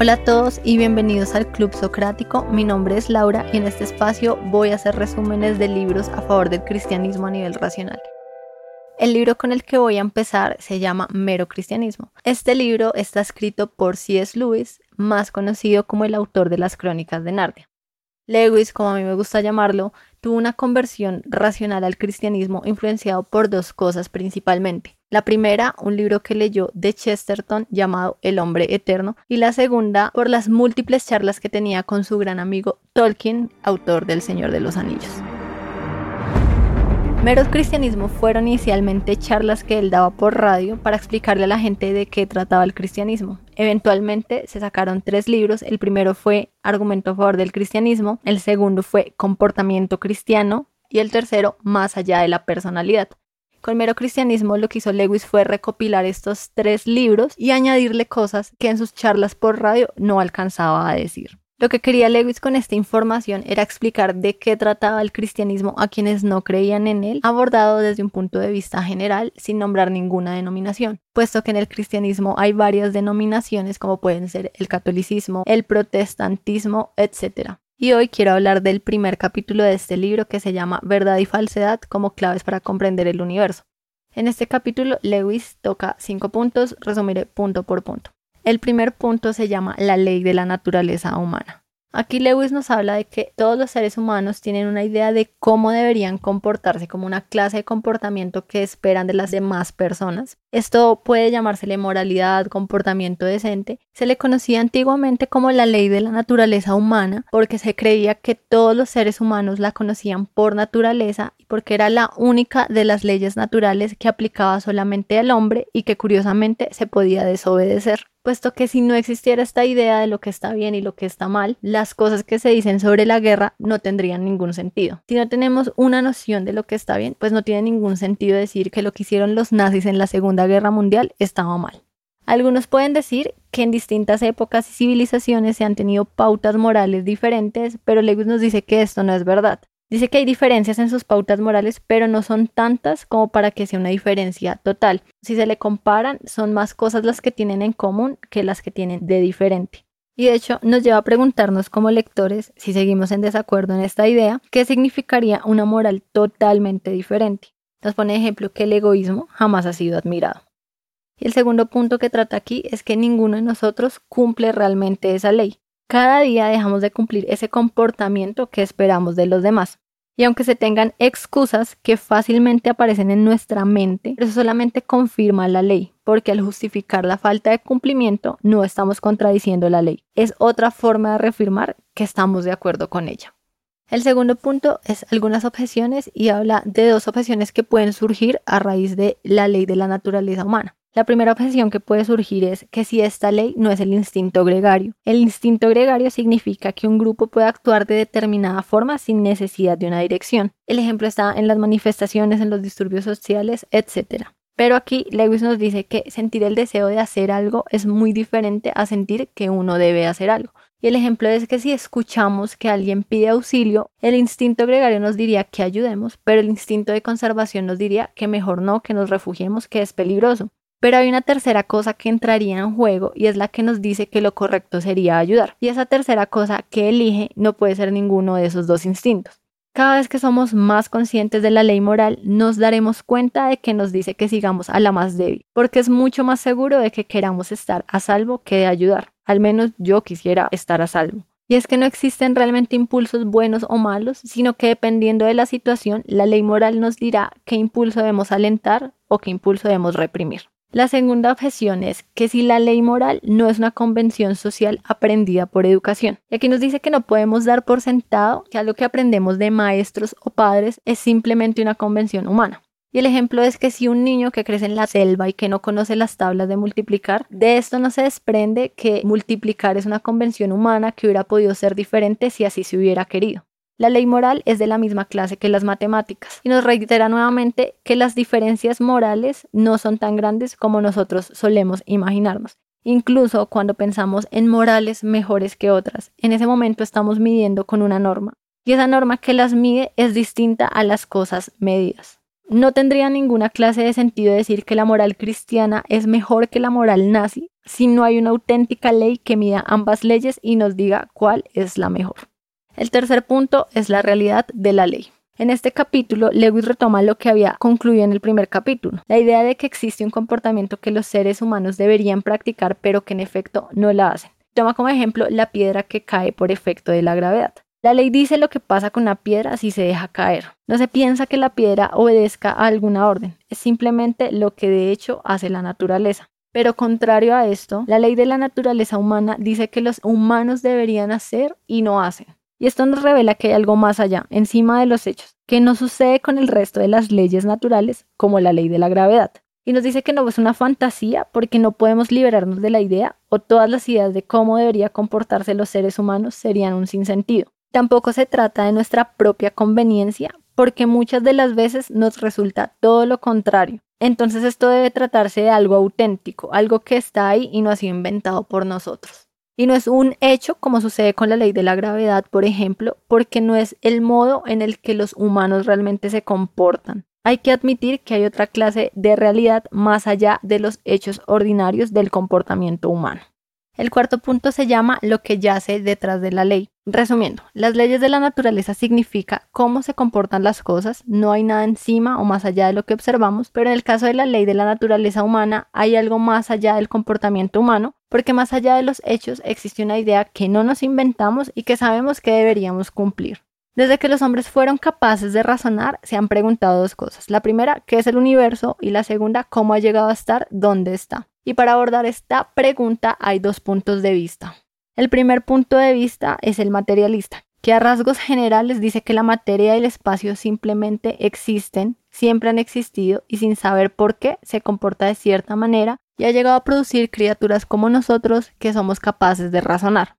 Hola a todos y bienvenidos al Club Socrático. Mi nombre es Laura y en este espacio voy a hacer resúmenes de libros a favor del cristianismo a nivel racional. El libro con el que voy a empezar se llama Mero Cristianismo. Este libro está escrito por C.S. Lewis, más conocido como el autor de las Crónicas de Narnia. Lewis, como a mí me gusta llamarlo, tuvo una conversión racional al cristianismo influenciado por dos cosas principalmente. La primera, un libro que leyó de Chesterton llamado El hombre eterno, y la segunda, por las múltiples charlas que tenía con su gran amigo Tolkien, autor del Señor de los Anillos. Meros cristianismo fueron inicialmente charlas que él daba por radio para explicarle a la gente de qué trataba el cristianismo. Eventualmente se sacaron tres libros. El primero fue Argumento a favor del cristianismo, el segundo fue Comportamiento cristiano y el tercero Más allá de la personalidad. Con mero cristianismo lo que hizo Lewis fue recopilar estos tres libros y añadirle cosas que en sus charlas por radio no alcanzaba a decir. Lo que quería Lewis con esta información era explicar de qué trataba el cristianismo a quienes no creían en él, abordado desde un punto de vista general, sin nombrar ninguna denominación, puesto que en el cristianismo hay varias denominaciones como pueden ser el catolicismo, el protestantismo, etc. Y hoy quiero hablar del primer capítulo de este libro que se llama Verdad y Falsedad como claves para comprender el universo. En este capítulo Lewis toca cinco puntos, resumiré punto por punto. El primer punto se llama la ley de la naturaleza humana. Aquí Lewis nos habla de que todos los seres humanos tienen una idea de cómo deberían comportarse, como una clase de comportamiento que esperan de las demás personas. Esto puede llamársele moralidad, comportamiento decente. Se le conocía antiguamente como la ley de la naturaleza humana porque se creía que todos los seres humanos la conocían por naturaleza y porque era la única de las leyes naturales que aplicaba solamente al hombre y que curiosamente se podía desobedecer puesto que si no existiera esta idea de lo que está bien y lo que está mal, las cosas que se dicen sobre la guerra no tendrían ningún sentido. Si no tenemos una noción de lo que está bien, pues no tiene ningún sentido decir que lo que hicieron los nazis en la Segunda Guerra Mundial estaba mal. Algunos pueden decir que en distintas épocas y civilizaciones se han tenido pautas morales diferentes, pero Lewis nos dice que esto no es verdad. Dice que hay diferencias en sus pautas morales, pero no son tantas como para que sea una diferencia total. Si se le comparan, son más cosas las que tienen en común que las que tienen de diferente. Y de hecho nos lleva a preguntarnos como lectores, si seguimos en desacuerdo en esta idea, qué significaría una moral totalmente diferente. Nos pone ejemplo que el egoísmo jamás ha sido admirado. Y el segundo punto que trata aquí es que ninguno de nosotros cumple realmente esa ley. Cada día dejamos de cumplir ese comportamiento que esperamos de los demás. Y aunque se tengan excusas que fácilmente aparecen en nuestra mente, eso solamente confirma la ley, porque al justificar la falta de cumplimiento no estamos contradiciendo la ley. Es otra forma de reafirmar que estamos de acuerdo con ella. El segundo punto es algunas objeciones y habla de dos objeciones que pueden surgir a raíz de la ley de la naturaleza humana. La primera objeción que puede surgir es que si esta ley no es el instinto gregario. El instinto gregario significa que un grupo puede actuar de determinada forma sin necesidad de una dirección. El ejemplo está en las manifestaciones, en los disturbios sociales, etc. Pero aquí Lewis nos dice que sentir el deseo de hacer algo es muy diferente a sentir que uno debe hacer algo. Y el ejemplo es que si escuchamos que alguien pide auxilio, el instinto gregario nos diría que ayudemos, pero el instinto de conservación nos diría que mejor no, que nos refugiemos, que es peligroso. Pero hay una tercera cosa que entraría en juego y es la que nos dice que lo correcto sería ayudar. Y esa tercera cosa que elige no puede ser ninguno de esos dos instintos. Cada vez que somos más conscientes de la ley moral, nos daremos cuenta de que nos dice que sigamos a la más débil, porque es mucho más seguro de que queramos estar a salvo que de ayudar. Al menos yo quisiera estar a salvo. Y es que no existen realmente impulsos buenos o malos, sino que dependiendo de la situación, la ley moral nos dirá qué impulso debemos alentar o qué impulso debemos reprimir. La segunda objeción es que si la ley moral no es una convención social aprendida por educación. Y aquí nos dice que no podemos dar por sentado que algo que aprendemos de maestros o padres es simplemente una convención humana. Y el ejemplo es que si un niño que crece en la selva y que no conoce las tablas de multiplicar, de esto no se desprende que multiplicar es una convención humana que hubiera podido ser diferente si así se hubiera querido. La ley moral es de la misma clase que las matemáticas y nos reitera nuevamente que las diferencias morales no son tan grandes como nosotros solemos imaginarnos. Incluso cuando pensamos en morales mejores que otras, en ese momento estamos midiendo con una norma y esa norma que las mide es distinta a las cosas medidas. No tendría ninguna clase de sentido decir que la moral cristiana es mejor que la moral nazi si no hay una auténtica ley que mida ambas leyes y nos diga cuál es la mejor. El tercer punto es la realidad de la ley. En este capítulo, Lewis retoma lo que había concluido en el primer capítulo, la idea de que existe un comportamiento que los seres humanos deberían practicar pero que en efecto no la hacen. Toma como ejemplo la piedra que cae por efecto de la gravedad. La ley dice lo que pasa con una piedra si se deja caer. No se piensa que la piedra obedezca a alguna orden, es simplemente lo que de hecho hace la naturaleza. Pero contrario a esto, la ley de la naturaleza humana dice que los humanos deberían hacer y no hacen. Y esto nos revela que hay algo más allá, encima de los hechos, que no sucede con el resto de las leyes naturales, como la ley de la gravedad. Y nos dice que no es una fantasía porque no podemos liberarnos de la idea o todas las ideas de cómo debería comportarse los seres humanos serían un sinsentido. Tampoco se trata de nuestra propia conveniencia, porque muchas de las veces nos resulta todo lo contrario. Entonces esto debe tratarse de algo auténtico, algo que está ahí y no ha sido inventado por nosotros. Y no es un hecho como sucede con la ley de la gravedad, por ejemplo, porque no es el modo en el que los humanos realmente se comportan. Hay que admitir que hay otra clase de realidad más allá de los hechos ordinarios del comportamiento humano. El cuarto punto se llama lo que yace detrás de la ley. Resumiendo, las leyes de la naturaleza significa cómo se comportan las cosas, no hay nada encima o más allá de lo que observamos, pero en el caso de la ley de la naturaleza humana hay algo más allá del comportamiento humano, porque más allá de los hechos existe una idea que no nos inventamos y que sabemos que deberíamos cumplir. Desde que los hombres fueron capaces de razonar, se han preguntado dos cosas. La primera, ¿qué es el universo? Y la segunda, ¿cómo ha llegado a estar donde está? Y para abordar esta pregunta hay dos puntos de vista. El primer punto de vista es el materialista, que a rasgos generales dice que la materia y el espacio simplemente existen, siempre han existido y sin saber por qué se comporta de cierta manera y ha llegado a producir criaturas como nosotros que somos capaces de razonar.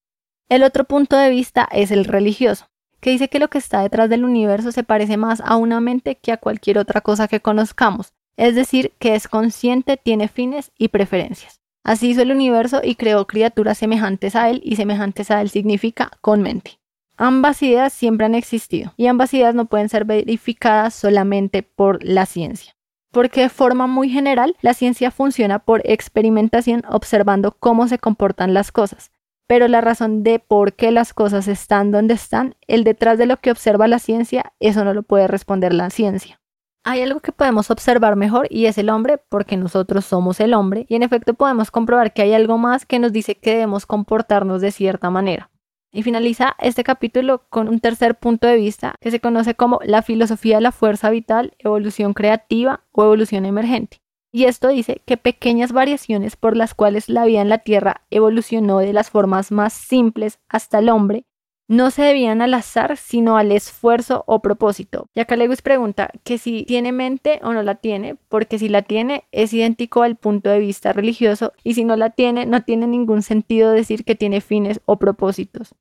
El otro punto de vista es el religioso, que dice que lo que está detrás del universo se parece más a una mente que a cualquier otra cosa que conozcamos, es decir, que es consciente, tiene fines y preferencias. Así hizo el universo y creó criaturas semejantes a él y semejantes a él significa con mente. Ambas ideas siempre han existido y ambas ideas no pueden ser verificadas solamente por la ciencia. Porque de forma muy general la ciencia funciona por experimentación observando cómo se comportan las cosas. Pero la razón de por qué las cosas están donde están, el detrás de lo que observa la ciencia, eso no lo puede responder la ciencia. Hay algo que podemos observar mejor y es el hombre porque nosotros somos el hombre y en efecto podemos comprobar que hay algo más que nos dice que debemos comportarnos de cierta manera. Y finaliza este capítulo con un tercer punto de vista que se conoce como la filosofía de la fuerza vital, evolución creativa o evolución emergente. Y esto dice que pequeñas variaciones por las cuales la vida en la Tierra evolucionó de las formas más simples hasta el hombre no se debían al azar, sino al esfuerzo o propósito. Y acá Lewis pregunta que si tiene mente o no la tiene, porque si la tiene es idéntico al punto de vista religioso y si no la tiene no tiene ningún sentido decir que tiene fines o propósitos.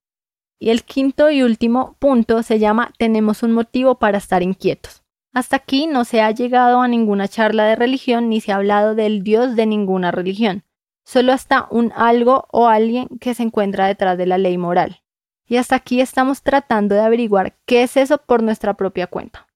Y el quinto y último punto se llama tenemos un motivo para estar inquietos. Hasta aquí no se ha llegado a ninguna charla de religión ni se ha hablado del Dios de ninguna religión, solo hasta un algo o alguien que se encuentra detrás de la ley moral. Y hasta aquí estamos tratando de averiguar qué es eso por nuestra propia cuenta.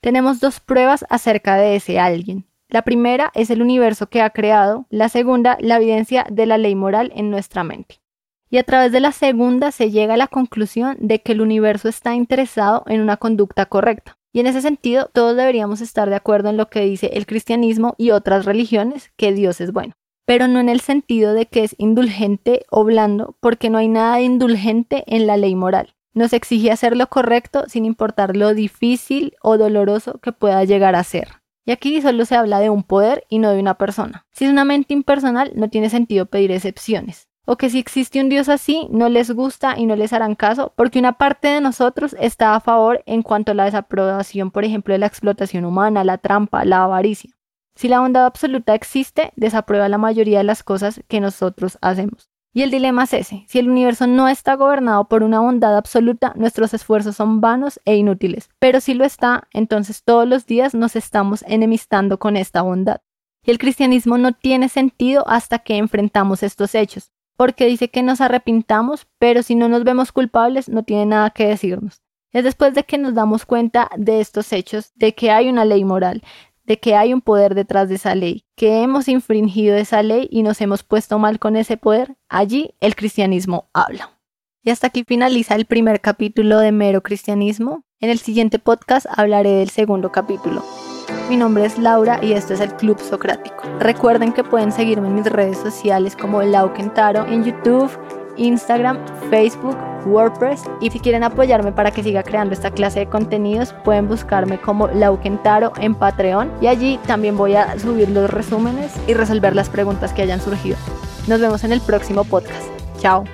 Tenemos dos pruebas acerca de ese alguien. La primera es el universo que ha creado, la segunda la evidencia de la ley moral en nuestra mente. Y a través de la segunda se llega a la conclusión de que el universo está interesado en una conducta correcta. Y en ese sentido, todos deberíamos estar de acuerdo en lo que dice el cristianismo y otras religiones, que Dios es bueno pero no en el sentido de que es indulgente o blando, porque no hay nada de indulgente en la ley moral. Nos exige hacer lo correcto sin importar lo difícil o doloroso que pueda llegar a ser. Y aquí solo se habla de un poder y no de una persona. Si es una mente impersonal, no tiene sentido pedir excepciones. O que si existe un Dios así, no les gusta y no les harán caso, porque una parte de nosotros está a favor en cuanto a la desaprobación, por ejemplo, de la explotación humana, la trampa, la avaricia. Si la bondad absoluta existe, desaprueba la mayoría de las cosas que nosotros hacemos. Y el dilema es ese, si el universo no está gobernado por una bondad absoluta, nuestros esfuerzos son vanos e inútiles. Pero si lo está, entonces todos los días nos estamos enemistando con esta bondad. Y el cristianismo no tiene sentido hasta que enfrentamos estos hechos, porque dice que nos arrepintamos, pero si no nos vemos culpables no tiene nada que decirnos. Es después de que nos damos cuenta de estos hechos, de que hay una ley moral, de que hay un poder detrás de esa ley, que hemos infringido esa ley y nos hemos puesto mal con ese poder, allí el cristianismo habla. Y hasta aquí finaliza el primer capítulo de Mero Cristianismo. En el siguiente podcast hablaré del segundo capítulo. Mi nombre es Laura y esto es el Club Socrático. Recuerden que pueden seguirme en mis redes sociales como Lau Kentaro en YouTube, Instagram, Facebook, WordPress y si quieren apoyarme para que siga creando esta clase de contenidos pueden buscarme como Lau Kentaro en Patreon y allí también voy a subir los resúmenes y resolver las preguntas que hayan surgido. Nos vemos en el próximo podcast. Chao.